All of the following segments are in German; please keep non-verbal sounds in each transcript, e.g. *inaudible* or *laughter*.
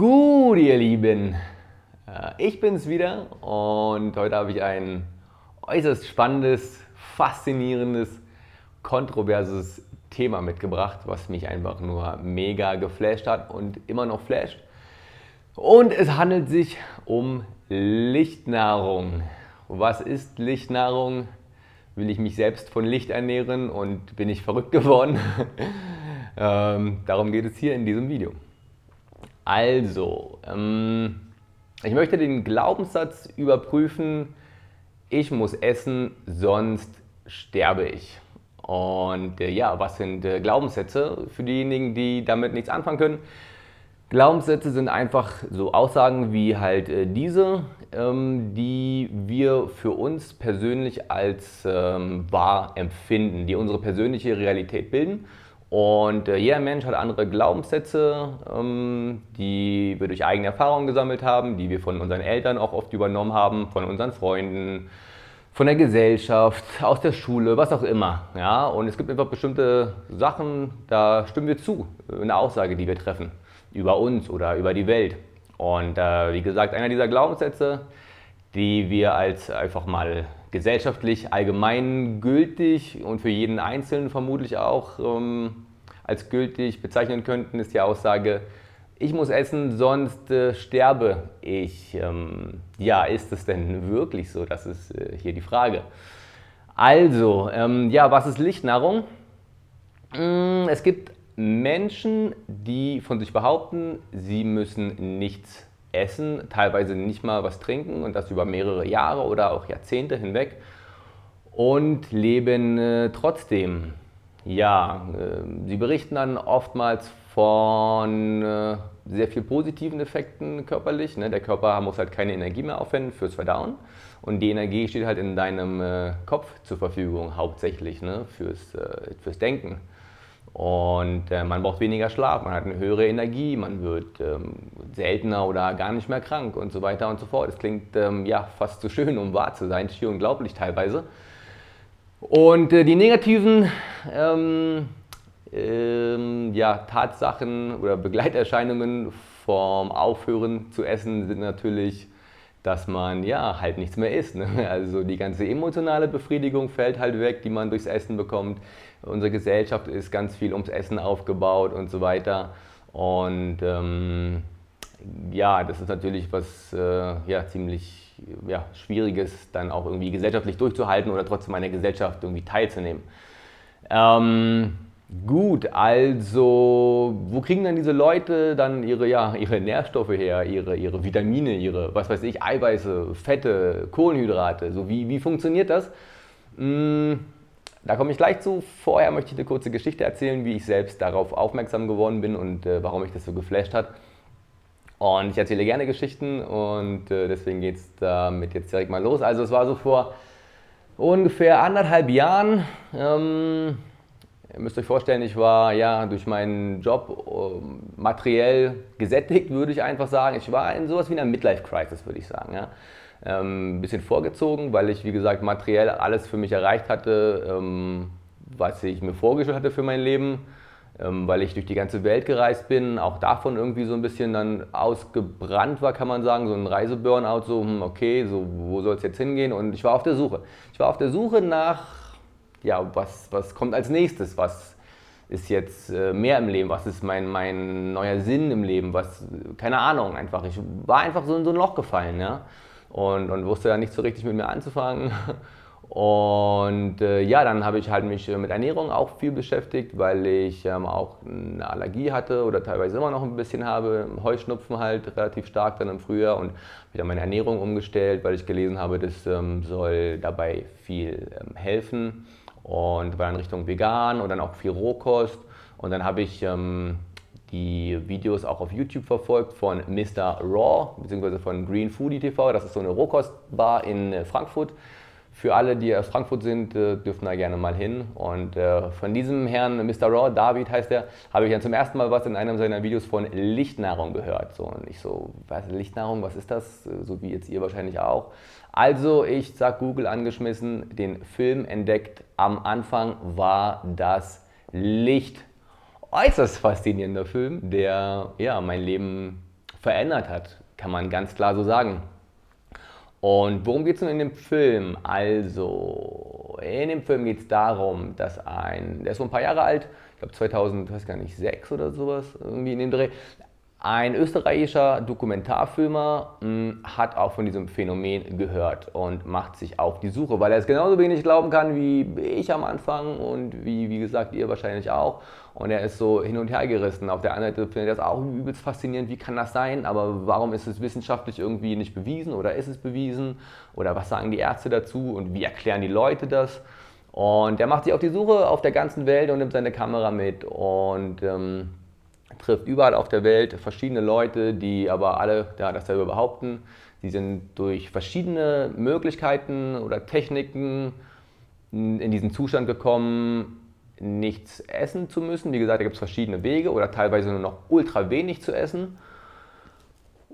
Gut, ihr Lieben, äh, ich bin's wieder und heute habe ich ein äußerst spannendes, faszinierendes, kontroverses Thema mitgebracht, was mich einfach nur mega geflasht hat und immer noch flasht. Und es handelt sich um Lichtnahrung. Was ist Lichtnahrung? Will ich mich selbst von Licht ernähren und bin ich verrückt geworden? *laughs* ähm, darum geht es hier in diesem Video. Also, ähm, ich möchte den Glaubenssatz überprüfen, ich muss essen, sonst sterbe ich. Und äh, ja, was sind äh, Glaubenssätze für diejenigen, die damit nichts anfangen können? Glaubenssätze sind einfach so Aussagen wie halt äh, diese, ähm, die wir für uns persönlich als ähm, wahr empfinden, die unsere persönliche Realität bilden. Und äh, jeder Mensch hat andere Glaubenssätze, ähm, die wir durch eigene Erfahrungen gesammelt haben, die wir von unseren Eltern auch oft übernommen haben, von unseren Freunden, von der Gesellschaft, aus der Schule, was auch immer. Ja? Und es gibt einfach bestimmte Sachen, da stimmen wir zu, eine Aussage, die wir treffen über uns oder über die Welt. Und äh, wie gesagt, einer dieser Glaubenssätze, die wir als einfach mal gesellschaftlich allgemein gültig und für jeden Einzelnen vermutlich auch ähm, als gültig bezeichnen könnten, ist die Aussage, ich muss essen, sonst äh, sterbe ich. Ähm, ja, ist es denn wirklich so? Das ist äh, hier die Frage. Also, ähm, ja, was ist Lichtnahrung? Mm, es gibt Menschen, die von sich behaupten, sie müssen nichts essen, teilweise nicht mal was trinken und das über mehrere Jahre oder auch Jahrzehnte hinweg und leben äh, trotzdem. Ja, äh, sie berichten dann oftmals von äh, sehr viel positiven Effekten körperlich. Ne? Der Körper muss halt keine Energie mehr aufwenden fürs Verdauen und die Energie steht halt in deinem äh, Kopf zur Verfügung hauptsächlich ne? fürs, äh, fürs Denken. Und äh, man braucht weniger Schlaf, man hat eine höhere Energie, man wird ähm, seltener oder gar nicht mehr krank und so weiter und so fort. Es klingt ähm, ja fast zu schön, um wahr zu sein, schier unglaublich teilweise. Und äh, die negativen ähm, ähm, ja, Tatsachen oder Begleiterscheinungen vom Aufhören zu essen sind natürlich, dass man ja halt nichts mehr isst. Ne? *laughs* Also die ganze emotionale Befriedigung fällt halt weg, die man durchs Essen bekommt. Unsere Gesellschaft ist ganz viel ums Essen aufgebaut und so weiter. Und ähm, ja, das ist natürlich was äh, ja, ziemlich ja, Schwieriges, dann auch irgendwie gesellschaftlich durchzuhalten oder trotzdem an der Gesellschaft irgendwie teilzunehmen. Ähm, gut, also wo kriegen dann diese Leute dann ihre, ja, ihre Nährstoffe her, ihre, ihre Vitamine, ihre, was weiß ich, Eiweiße, Fette, Kohlenhydrate? So, wie, wie funktioniert das? Hm, da komme ich gleich zu. Vorher möchte ich eine kurze Geschichte erzählen, wie ich selbst darauf aufmerksam geworden bin und äh, warum mich das so geflasht hat. Und ich erzähle gerne Geschichten und äh, deswegen geht es damit jetzt direkt mal los. Also es war so vor ungefähr anderthalb Jahren. Ähm, ihr müsst euch vorstellen, ich war ja durch meinen Job äh, materiell gesättigt, würde ich einfach sagen. Ich war in sowas wie einer Midlife-Crisis, würde ich sagen. Ja ähm, ein bisschen vorgezogen, weil ich, wie gesagt, materiell alles für mich erreicht hatte, ähm, was ich mir vorgestellt hatte für mein Leben, weil ich durch die ganze Welt gereist bin, auch davon irgendwie so ein bisschen dann ausgebrannt war, kann man sagen, so ein Reiseburnout, so, hm, okay, so, wo soll es jetzt hingehen? Und ich war auf der Suche. Ich war auf der Suche nach, ja, was, was kommt als nächstes, was ist jetzt äh, mehr im Leben, was ist mein, mein neuer Sinn im Leben, was, keine Ahnung, einfach. Ich war einfach so in so ein Loch gefallen, ja und, und wusste dann nicht so richtig mit mir anzufangen. *laughs* Und äh, ja, dann habe ich halt mich mit Ernährung auch viel beschäftigt, weil ich ähm, auch eine Allergie hatte oder teilweise immer noch ein bisschen habe, Heuschnupfen halt relativ stark dann im Frühjahr und wieder meine Ernährung umgestellt, weil ich gelesen habe, das ähm, soll dabei viel ähm, helfen und war in Richtung vegan und dann auch viel Rohkost und dann habe ich ähm, die Videos auch auf YouTube verfolgt von Mr. Raw bzw. von Green Foodie TV. Das ist so eine Rohkostbar in äh, Frankfurt. Für alle, die aus Frankfurt sind, äh, dürfen da gerne mal hin. Und äh, von diesem Herrn Mr. Raw, David heißt er, habe ich dann zum ersten Mal was in einem seiner Videos von Lichtnahrung gehört. So, und ich so, was Lichtnahrung, was ist das? So wie jetzt ihr wahrscheinlich auch. Also ich, zack, Google angeschmissen, den Film entdeckt. Am Anfang war das Licht äußerst faszinierender Film, der ja, mein Leben verändert hat, kann man ganz klar so sagen. Und worum geht es nun in dem Film? Also, in dem Film geht es darum, dass ein, der ist so ein paar Jahre alt, ich glaube 2000, weiß gar nicht, sechs oder sowas, irgendwie in dem Dreh, ein österreichischer Dokumentarfilmer mh, hm, hat auch von diesem Phänomen gehört und macht sich auf die Suche, weil er es genauso wenig glauben kann wie ich am Anfang und wie, wie gesagt, ihr wahrscheinlich auch. Und er ist so hin und her gerissen. Auf der anderen Seite findet er das auch übelst faszinierend, wie kann das sein, aber warum ist es wissenschaftlich irgendwie nicht bewiesen oder ist es bewiesen? Oder was sagen die Ärzte dazu und wie erklären die Leute das? Und er macht sich auf die Suche auf der ganzen Welt und nimmt seine Kamera mit und ähm, trifft überall auf der Welt verschiedene Leute, die aber alle ja, dasselbe behaupten. Sie sind durch verschiedene Möglichkeiten oder Techniken in diesen Zustand gekommen, nichts essen zu müssen. Wie gesagt, da gibt es verschiedene Wege oder teilweise nur noch ultra wenig zu essen.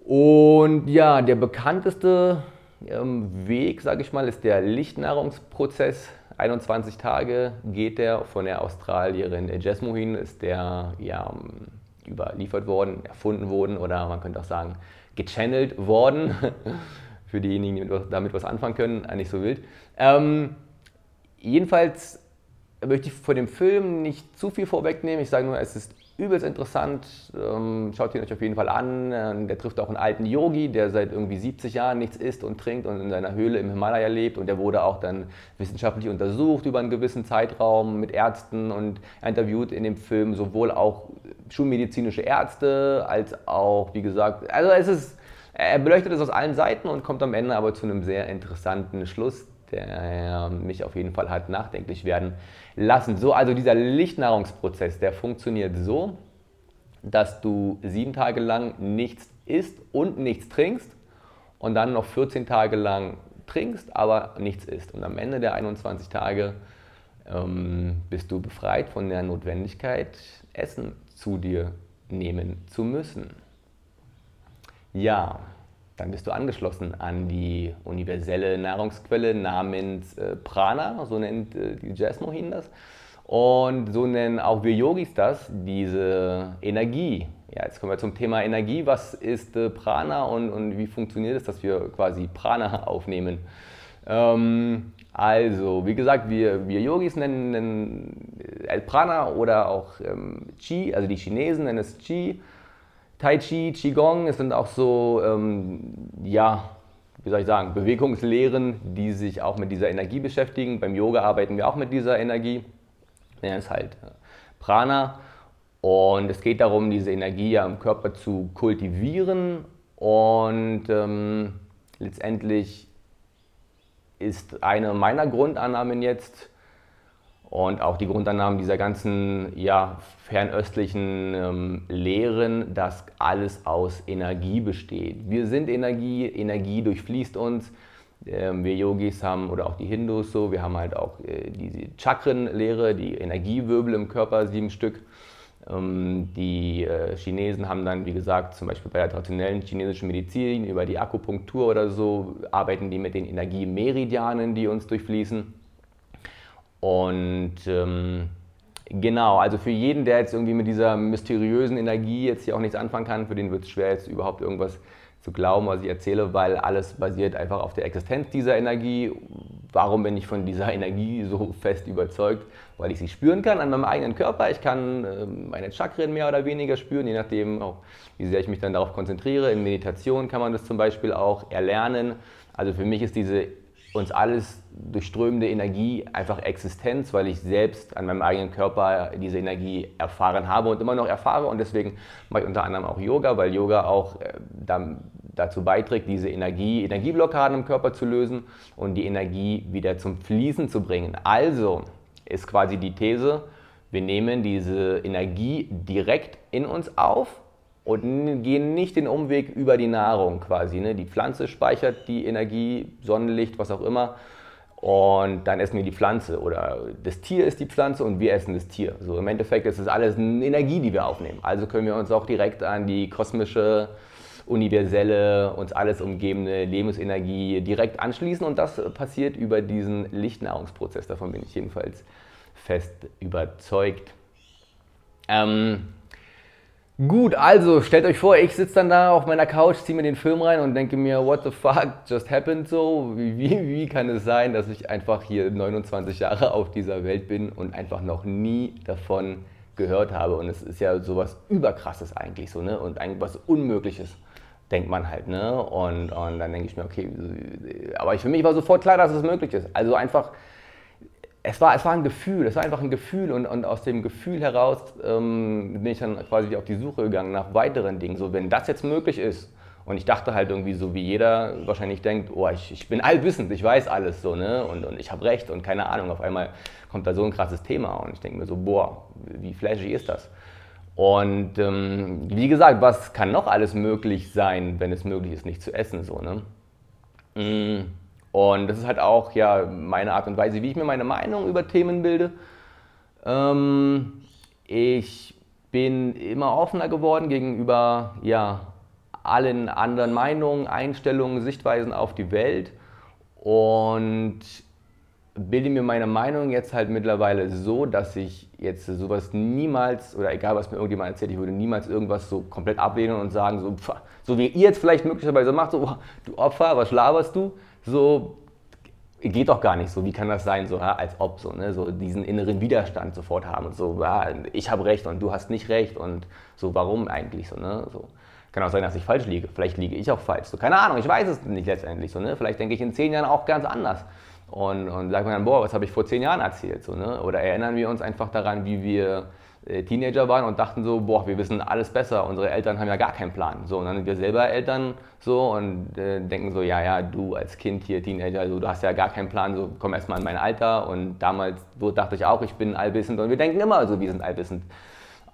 Und ja, der bekannteste ähm, Weg, sage ich mal, ist der Lichtnahrungsprozess. 21 Tage geht der von der Australierin Jasmohin, ist der ja, überliefert worden, erfunden worden oder man könnte auch sagen gechannelt worden. *laughs* Für diejenigen, die damit was anfangen können, nicht so wild. Ähm, jedenfalls möchte ich vor dem Film nicht zu viel vorwegnehmen. Ich sage nur, es ist übelst interessant. Ähm, schaut ihn euch auf jeden Fall an. Ähm, der trifft auch einen alten Yogi, der seit irgendwie 70 Jahren nichts isst und trinkt und in seiner Höhle im Himalaya lebt. Und der wurde auch dann wissenschaftlich untersucht über einen gewissen Zeitraum mit Ärzten und interviewt in dem Film sowohl auch schulmedizinische Ärzte als auch, wie gesagt, also es ist, er beleuchtet es aus allen Seiten und kommt am Ende aber zu einem sehr interessanten Schluss, der mich auf jeden Fall hat nachdenklich werden lassen. So, also dieser Lichtnahrungsprozess, der funktioniert so, dass du sieben Tage lang nichts isst und nichts trinkst und dann noch 14 Tage lang trinkst, aber nichts isst. Und am Ende der 21 Tage ähm, bist du befreit von der Notwendigkeit, Essen zu dir nehmen zu müssen. Ja, dann bist du angeschlossen an die universelle Nahrungsquelle namens äh, Prana, so nennt äh, die Jasmohin das. Und so nennen auch wir Yogis das, diese Energie. Ja, jetzt kommen wir zum Thema Energie. Was ist äh, Prana und, und wie funktioniert es, dass wir quasi Prana *laughs* aufnehmen? Ähm, also, wie gesagt, wir, wir Yogis nennen, nennen äh, Prana oder auch ähm, Qi, also die Chinesen nennen es Qi. Tai Chi, Qigong, es sind auch so, ähm, ja, wie soll ich sagen, Bewegungslehren, die sich auch mit dieser Energie beschäftigen. Beim Yoga arbeiten wir auch mit dieser Energie. Ja, ist halt äh, Prana. Und es geht darum, diese Energie ja im Körper zu kultivieren. Und ähm, letztendlich ist eine meiner Grundannahmen jetzt, und auch die Grundannahmen dieser ganzen ja, fernöstlichen ähm, Lehren, dass alles aus Energie besteht. Wir sind Energie, Energie durchfließt uns. Ähm, wir Yogis haben, oder auch die Hindus so, wir haben halt auch äh, diese Chakrenlehre, die Energiewirbel im Körper, sieben Stück. Ähm, die äh, Chinesen haben dann, wie gesagt, zum Beispiel bei der traditionellen chinesischen Medizin über die Akupunktur oder so, arbeiten die mit den Energiemeridianen, die uns durchfließen. Und ähm, genau, also für jeden, der jetzt irgendwie mit dieser mysteriösen Energie jetzt hier auch nichts anfangen kann, für den wird es schwer, jetzt überhaupt irgendwas zu glauben, was ich erzähle, weil alles basiert einfach auf der Existenz dieser Energie. Warum bin ich von dieser *laughs* Energie so fest überzeugt? Weil ich sie spüren kann an meinem eigenen Körper. Ich kann äh, meine Chakren mehr oder weniger spüren, je nachdem, auch, wie sehr ich mich dann darauf konzentriere. In Meditation kann man das zum Beispiel auch erlernen. Also für mich ist diese uns alles durchströmende Energie einfach Existenz, weil ich selbst an meinem eigenen Körper diese Energie erfahren habe und immer noch erfahre. Und deswegen mache ich unter anderem auch Yoga, weil Yoga auch äh, dazu beiträgt, diese Energie, Energieblockaden im Körper zu lösen und die Energie wieder zum Fließen zu bringen. Also ist quasi die These, wir nehmen diese Energie direkt in uns auf und gehen nicht den Umweg über die Nahrung quasi. Ne? Die Pflanze speichert die Energie, Sonnenlicht, was auch immer. Und dann essen wir die Pflanze oder das Tier ist die Pflanze und wir essen das Tier. So im Endeffekt ist es alles eine Energie, die wir aufnehmen. Also können wir uns auch direkt an die kosmische, universelle, uns alles umgebende Lebensenergie direkt anschließen und das passiert über diesen Lichtnahrungsprozess. Davon bin ich jedenfalls fest überzeugt. Ähm, Gut, also stellt euch vor, ich sitze dann da auf meiner Couch, ziehe mir den Film rein und denke mir, what the fuck just happened so? Wie, wie, wie kann es sein, dass ich einfach hier 29 Jahre auf dieser Welt bin und einfach noch nie davon gehört habe? Und es ist ja sowas Überkrasses eigentlich so, ne? Und eigentlich was Unmögliches, denkt man halt, ne? Und, und dann denke ich mir, okay, aber für mich war sofort klar, dass es möglich ist. Also einfach es war, es war ein Gefühl, es war einfach ein Gefühl und, und aus dem Gefühl heraus ähm, bin ich dann quasi auf die Suche gegangen nach weiteren Dingen. So, wenn das jetzt möglich ist, und ich dachte halt irgendwie so, wie jeder wahrscheinlich denkt, oh, ich, ich bin allwissend, ich weiß alles so, ne? Und, und ich habe recht und keine Ahnung. Auf einmal kommt da so ein krasses Thema und ich denke mir so, boah, wie flashy ist das? Und ähm, wie gesagt, was kann noch alles möglich sein, wenn es möglich ist, nicht zu essen, so, ne? Mm. Und das ist halt auch ja, meine Art und Weise, wie ich mir meine Meinung über Themen bilde. Ähm, ich bin immer offener geworden gegenüber ja, allen anderen Meinungen, Einstellungen, Sichtweisen auf die Welt und bilde mir meine Meinung jetzt halt mittlerweile so, dass ich jetzt sowas niemals, oder egal was mir irgendjemand erzählt, ich würde niemals irgendwas so komplett ablehnen und sagen, so, pff, so wie ihr jetzt vielleicht möglicherweise macht, so, du Opfer, was laberst du? So geht doch gar nicht so, wie kann das sein, so ja, als ob so, ne, so diesen inneren Widerstand sofort haben. Und so, ja, ich habe recht und du hast nicht recht und so, warum eigentlich so, ne, so. Kann auch sein, dass ich falsch liege, vielleicht liege ich auch falsch, so, keine Ahnung, ich weiß es nicht letztendlich so, ne, vielleicht denke ich in zehn Jahren auch ganz anders. Und, und sage mir dann, boah, was habe ich vor zehn Jahren erzählt, so, ne, oder erinnern wir uns einfach daran, wie wir Teenager waren und dachten so, boah, wir wissen alles besser, unsere Eltern haben ja gar keinen Plan. So, und dann sind wir selber Eltern so und äh, denken so, ja, ja, du als Kind hier, Teenager, also, du hast ja gar keinen Plan, so komm erstmal in mein Alter. Und damals so dachte ich auch, ich bin allwissend und wir denken immer so, wir sind allwissend.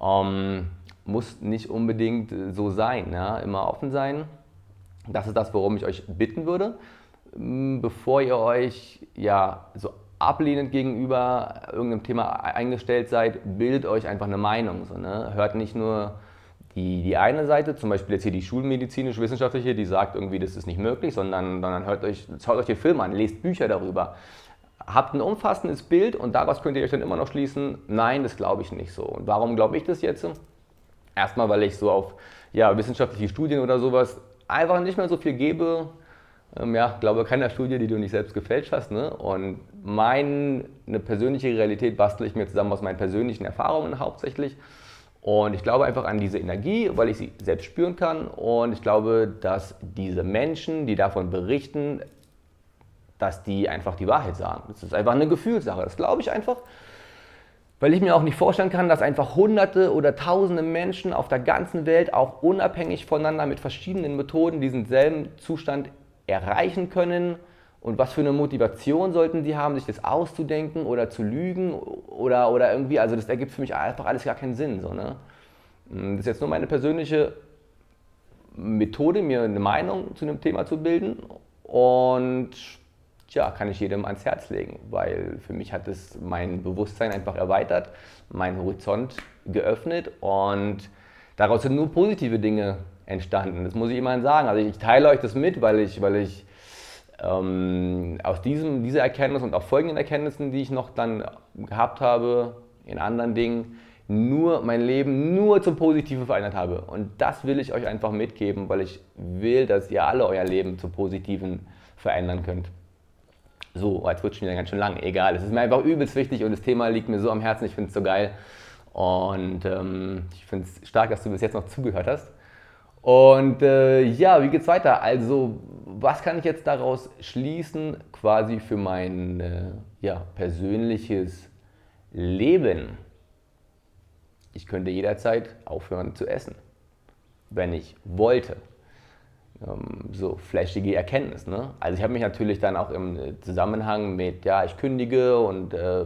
Ähm, muss nicht unbedingt so sein, ja? immer offen sein. Das ist das, worum ich euch bitten würde, bevor ihr euch ja so ablehnend gegenüber irgendeinem Thema eingestellt seid, bildet euch einfach eine Meinung. So, ne? Hört nicht nur die, die eine Seite, zum Beispiel jetzt hier die schulmedizinisch-wissenschaftliche, die sagt irgendwie, das ist nicht möglich, sondern, sondern hört euch, schaut euch den Film an, lest Bücher darüber. Habt ein umfassendes Bild und daraus könnt ihr euch dann immer noch schließen, nein, das glaube ich nicht so. Und warum glaube ich das jetzt? Erstmal, weil ich so auf ja, wissenschaftliche Studien oder sowas einfach nicht mehr so viel gebe, ähm, ja, glaube keiner Studie, die du nicht selbst gefälscht hast. Ne? Und meine persönliche Realität bastle ich mir zusammen aus meinen persönlichen Erfahrungen hauptsächlich. Und ich glaube einfach an diese Energie, weil ich sie selbst spüren kann. Und ich glaube, dass diese Menschen, die davon berichten, dass die einfach die Wahrheit sagen. Das ist einfach eine Gefühlssache. Das glaube ich einfach. Weil ich mir auch nicht vorstellen kann, dass einfach hunderte oder tausende Menschen auf der ganzen Welt auch unabhängig voneinander mit verschiedenen Methoden diesen selben Zustand erreichen können und was für eine Motivation sollten sie haben, sich das auszudenken oder zu lügen oder, oder irgendwie, also das ergibt für mich einfach alles gar keinen Sinn. So, ne? Das ist jetzt nur meine persönliche Methode, mir eine Meinung zu einem Thema zu bilden und ja, kann ich jedem ans Herz legen, weil für mich hat es mein Bewusstsein einfach erweitert, meinen Horizont geöffnet und daraus sind nur positive Dinge entstanden. Das muss ich immerhin sagen. Also ich teile euch das mit, weil ich, weil ich ähm, aus diesem, dieser Erkenntnis und auch folgenden Erkenntnissen, die ich noch dann gehabt habe in anderen Dingen, nur mein Leben nur zum Positiven verändert habe. Und das will ich euch einfach mitgeben, weil ich will, dass ihr alle euer Leben zum Positiven verändern könnt. So, jetzt wird schon wieder ganz schön lang. Egal, es ist mir einfach übelst wichtig und das Thema liegt mir so am Herzen. Ich finde es so geil. Und ähm, ich finde es stark, dass du bis jetzt noch zugehört hast. Und äh, ja, wie geht's weiter? Also, was kann ich jetzt daraus schließen, quasi für mein äh, ja, persönliches Leben? Ich könnte jederzeit aufhören zu essen, wenn ich wollte. Ähm, so flashige Erkenntnis. Ne? Also ich habe mich natürlich dann auch im Zusammenhang mit, ja, ich kündige und äh,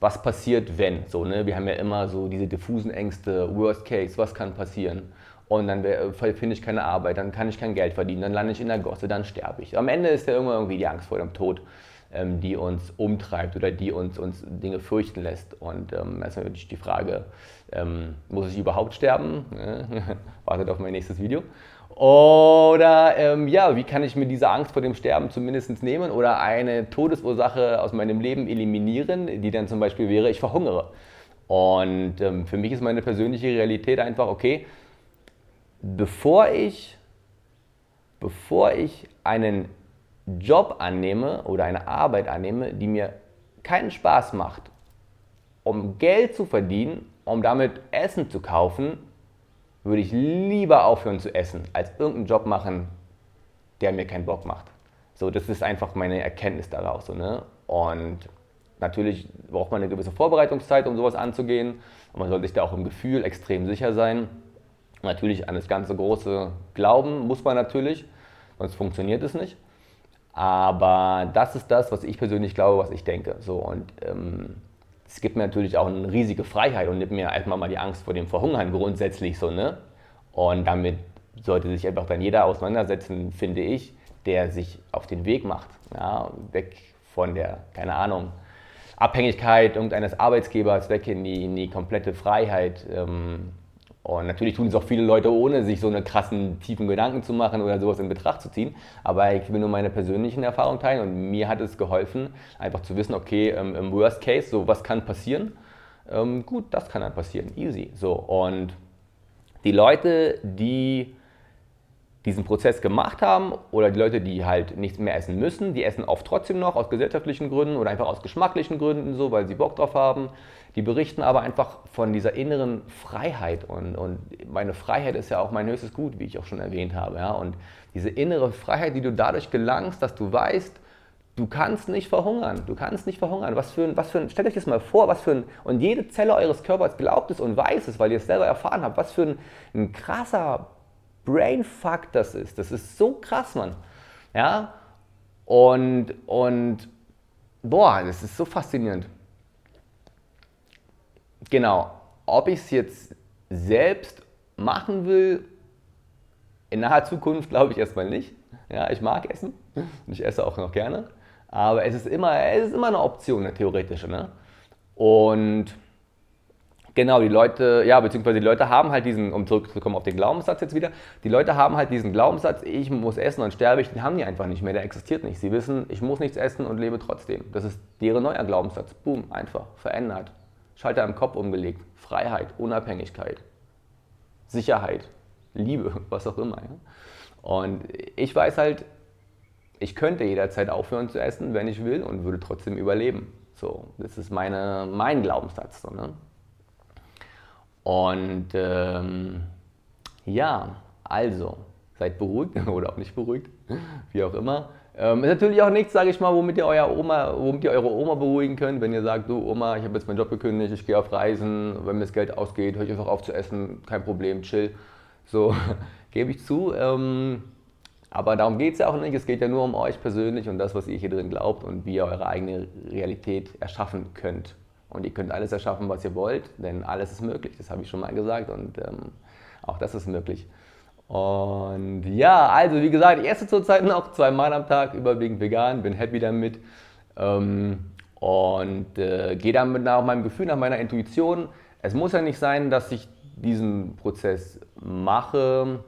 was passiert, wenn. So, ne? Wir haben ja immer so diese diffusen Ängste, Worst Case, was kann passieren und dann äh, finde ich keine Arbeit, dann kann ich kein Geld verdienen, dann lande ich in der Gosse, dann sterbe ich. Am Ende ist ja irgendwann irgendwie die Angst vor dem Tod, ähm, die uns umtreibt oder die uns, uns Dinge fürchten lässt. Und ähm, ist natürlich die Frage, ähm, muss ich überhaupt sterben? *laughs* Wartet auf mein nächstes Video. Oder ähm, ja, wie kann ich mir diese Angst vor dem Sterben zumindest nehmen oder eine Todesursache aus meinem Leben eliminieren, die dann zum Beispiel wäre, ich verhungere. Und ähm, für mich ist meine persönliche Realität einfach, okay, bevor ich, bevor ich einen Job annehme oder eine Arbeit annehme, die mir keinen Spaß macht, um Geld zu verdienen, um damit Essen zu kaufen, würde ich lieber aufhören zu essen, als irgendeinen Job machen, der mir keinen Bock macht. So, das ist einfach meine Erkenntnis daraus. So, ne? Und natürlich braucht man eine gewisse Vorbereitungszeit, um sowas anzugehen. Und man sollte sich da auch im Gefühl extrem sicher sein. Natürlich an das ganze große Glauben muss man natürlich, sonst funktioniert es nicht. Aber das ist das, was ich persönlich glaube, was ich denke. So, und ähm, es gibt mir natürlich auch eine riesige Freiheit und nimmt mir erstmal mal die Angst vor dem Verhungern grundsätzlich so, ne? Und damit sollte sich einfach dann jeder auseinandersetzen, finde ich, der sich auf den Weg macht, ja, weg von der, keine Ahnung, Abhängigkeit irgendeines Arbeitsgebers, weg in die, in die komplette Freiheit. Ähm, und natürlich tun es auch viele Leute, ohne sich so eine krassen, tiefen Gedanken zu machen oder sowas in Betracht zu ziehen. Aber ich will nur meine persönlichen Erfahrungen teilen und mir hat es geholfen, einfach zu wissen, okay, ähm, im Worst Case, so was kann passieren? Ähm, gut, das kann dann passieren, easy. So, und die Leute, die diesen Prozess gemacht haben oder die Leute, die halt nichts mehr essen müssen, die essen oft trotzdem noch aus gesellschaftlichen Gründen oder einfach aus geschmacklichen Gründen so, weil sie Bock drauf haben. Die berichten aber einfach von dieser inneren Freiheit und, und meine Freiheit ist ja auch mein höchstes Gut, wie ich auch schon erwähnt habe. Ja? Und diese innere Freiheit, die du dadurch gelangst, dass du weißt, du kannst nicht verhungern, du kannst nicht verhungern. Was für ein, was für ein, stellt euch das mal vor, was für ein, und jede Zelle eures Körpers glaubt es und weiß es, weil ihr es selber erfahren habt, was für ein, ein krasser Brainfuck das ist. Das ist so krass, Mann. Ja? Und, und boah, das ist so faszinierend. Genau. Ob ich es jetzt selbst machen will, in naher Zukunft glaube ich erstmal nicht. Ja, ich mag Essen und ich esse auch noch gerne. Aber es ist immer, es ist immer eine Option, eine theoretische. Ne? Und Genau, die Leute, ja, beziehungsweise die Leute haben halt diesen, um zurückzukommen auf den Glaubenssatz jetzt wieder, die Leute haben halt diesen Glaubenssatz, ich muss essen und sterbe ich, den haben die einfach nicht mehr, der existiert nicht. Sie wissen, ich muss nichts essen und lebe trotzdem. Das ist deren neuer Glaubenssatz. Boom, einfach, verändert. Schalter im Kopf umgelegt. Freiheit, Unabhängigkeit, Sicherheit, Liebe, *laughs* was auch immer. Ja? Und ich weiß halt, ich könnte jederzeit aufhören zu essen, wenn ich will und würde trotzdem überleben. So, das ist meine, mein Glaubenssatz. So, ne? Und ähm, ja, also, seid beruhigt *laughs* oder auch nicht beruhigt, wie auch immer. Ähm, ist natürlich auch nichts, sage ich mal, womit ihr, euer Oma, womit ihr eure Oma beruhigen könnt, wenn ihr sagt, du Oma, ich habe jetzt meinen Job gekündigt, ich gehe auf Reisen, wenn mir das Geld ausgeht, höre ich einfach auf zu essen, kein Problem, chill. So, *laughs* gebe ich zu. Ähm, aber darum geht es ja auch nicht, es geht ja nur um euch persönlich und das, was ihr hier drin glaubt und wie ihr eure eigene Realität erschaffen könnt. Und ihr könnt alles erschaffen, was ihr wollt, denn alles ist möglich. Das habe ich schon mal gesagt und ähm, auch das ist möglich. Und ja, also wie gesagt, ich esse zurzeit noch zweimal am Tag, überwiegend vegan, bin happy damit. Ähm, und äh, gehe damit nach meinem Gefühl, nach meiner Intuition. Es muss ja nicht sein, dass ich diesen Prozess mache,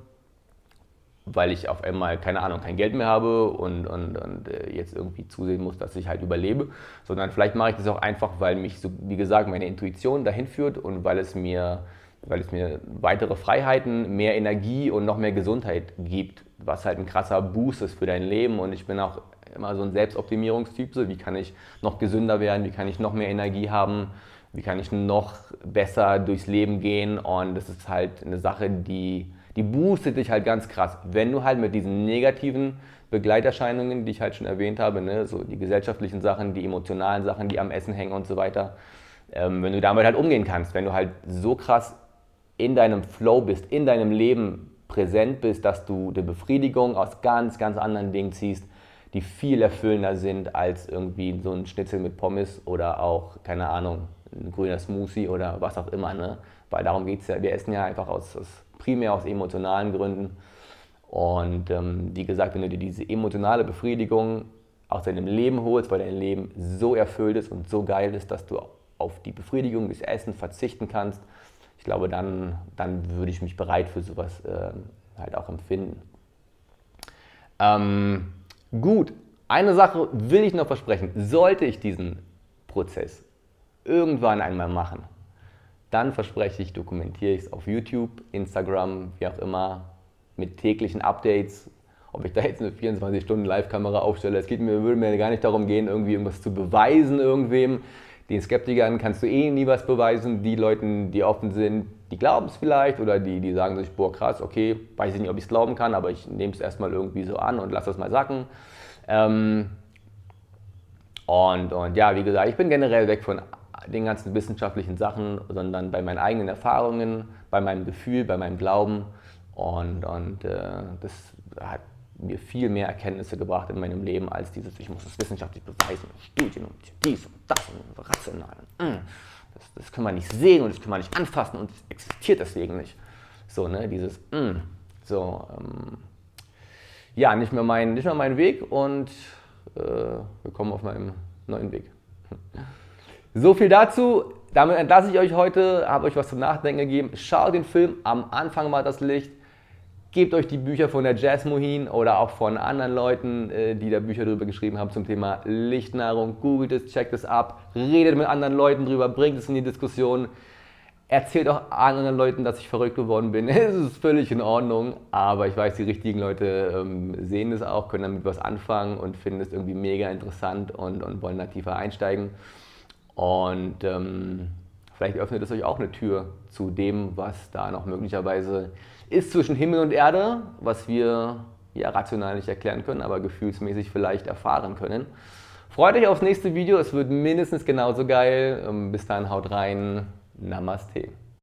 weil ich auf einmal, keine Ahnung, kein Geld mehr habe und, und, und äh, jetzt irgendwie zusehen muss, dass ich halt überlebe, sondern vielleicht mache ich das auch einfach, weil mich, so, wie gesagt, meine Intuition dahin führt und weil es mir, weil es mir weitere Freiheiten, mehr Energie und noch mehr Gesundheit gibt, was halt ein krasser Boost ist für dein Leben. Und ich bin auch immer so ein Selbstoptimierungstyp, so wie kann ich noch gesünder werden, wie kann ich noch mehr Energie haben, wie kann ich noch besser durchs Leben gehen. Und das ist halt eine Sache, die die boostet dich halt ganz krass. Wenn du halt mit diesen negativen Begleiterscheinungen, die ich halt schon erwähnt habe, ne, so die gesellschaftlichen Sachen, die emotionalen Sachen, die am Essen hängen und so weiter, ähm, wenn du damit halt umgehen kannst, wenn du halt so krass in deinem Flow bist, in deinem Leben präsent bist, dass du die Befriedigung aus ganz, ganz anderen Dingen ziehst, die viel erfüllender sind als irgendwie so ein Schnitzel mit Pommes oder auch, keine Ahnung, ein grüner Smoothie oder was auch immer. Ne? Weil darum geht es ja, wir essen ja einfach aus, aus primär aus emotionalen Gründen. Und ähm, wie gesagt, wenn du dir diese emotionale Befriedigung aus deinem Leben holst, weil dein Leben so erfüllt ist und so geil ist, dass du auf die Befriedigung des Essen verzichten kannst, ich glaube, dann, dann würde ich mich bereit für sowas äh, halt auch empfinden. Ähm, gut, eine Sache will ich noch versprechen. Sollte ich diesen Prozess irgendwann einmal machen, dann verspreche ich, dokumentiere ich es auf YouTube, Instagram, wie auch immer, mit täglichen Updates. Ob ich da jetzt eine 24-Stunden-Live-Kamera aufstelle, es geht mir, würde mir gar nicht darum gehen, irgendwie irgendwas zu beweisen irgendwem. Den Skeptikern kannst du eh nie was beweisen. Die Leuten, die offen sind, die glauben es vielleicht oder die, die sagen sich, boah krass, okay, weiß ich nicht, ob ich es glauben kann, aber ich nehme es erstmal irgendwie so an und lasse das mal sacken. Ähm, und, und ja, wie gesagt, ich bin generell weg von den ganzen wissenschaftlichen Sachen, sondern bei meinen eigenen Erfahrungen, bei meinem Gefühl, bei meinem Glauben. Und, und äh, das hat mir viel mehr Erkenntnisse gebracht in meinem Leben als dieses, ich muss es wissenschaftlich beweisen, Studien und dies und das und rational. Mm, das, das können wir nicht sehen und das können wir nicht anfassen und es existiert deswegen nicht. So, ne, dieses, mm, so, ähm, ja, nicht mehr, mein, nicht mehr mein Weg und äh, wir kommen auf meinem neuen Weg. *laughs* So viel dazu. Damit entlasse ich euch heute, habe euch was zum Nachdenken gegeben. Schaut den Film am Anfang mal das Licht. Gebt euch die Bücher von der Jazz Mohin oder auch von anderen Leuten, äh, die da Bücher darüber geschrieben haben zum Thema Lichtnahrung. Googelt es, checkt es ab, redet mit anderen Leuten drüber, bringt es in die Diskussion. Erzählt auch anderen Leuten, dass ich verrückt geworden bin. *laughs* Es ist völlig in Ordnung, aber ich weiß, die richtigen Leute ähm, sehen es auch, können damit was anfangen und finden es irgendwie mega interessant und, und wollen da tiefer einsteigen. Und ähm, vielleicht öffnet es euch auch eine Tür zu dem, was da noch möglicherweise ist zwischen Himmel und Erde, was wir ja rational nicht erklären können, aber gefühlsmäßig vielleicht erfahren können. Freut euch aufs nächste Video, es wird mindestens genauso geil. Ähm, bis dann, haut rein. Namaste.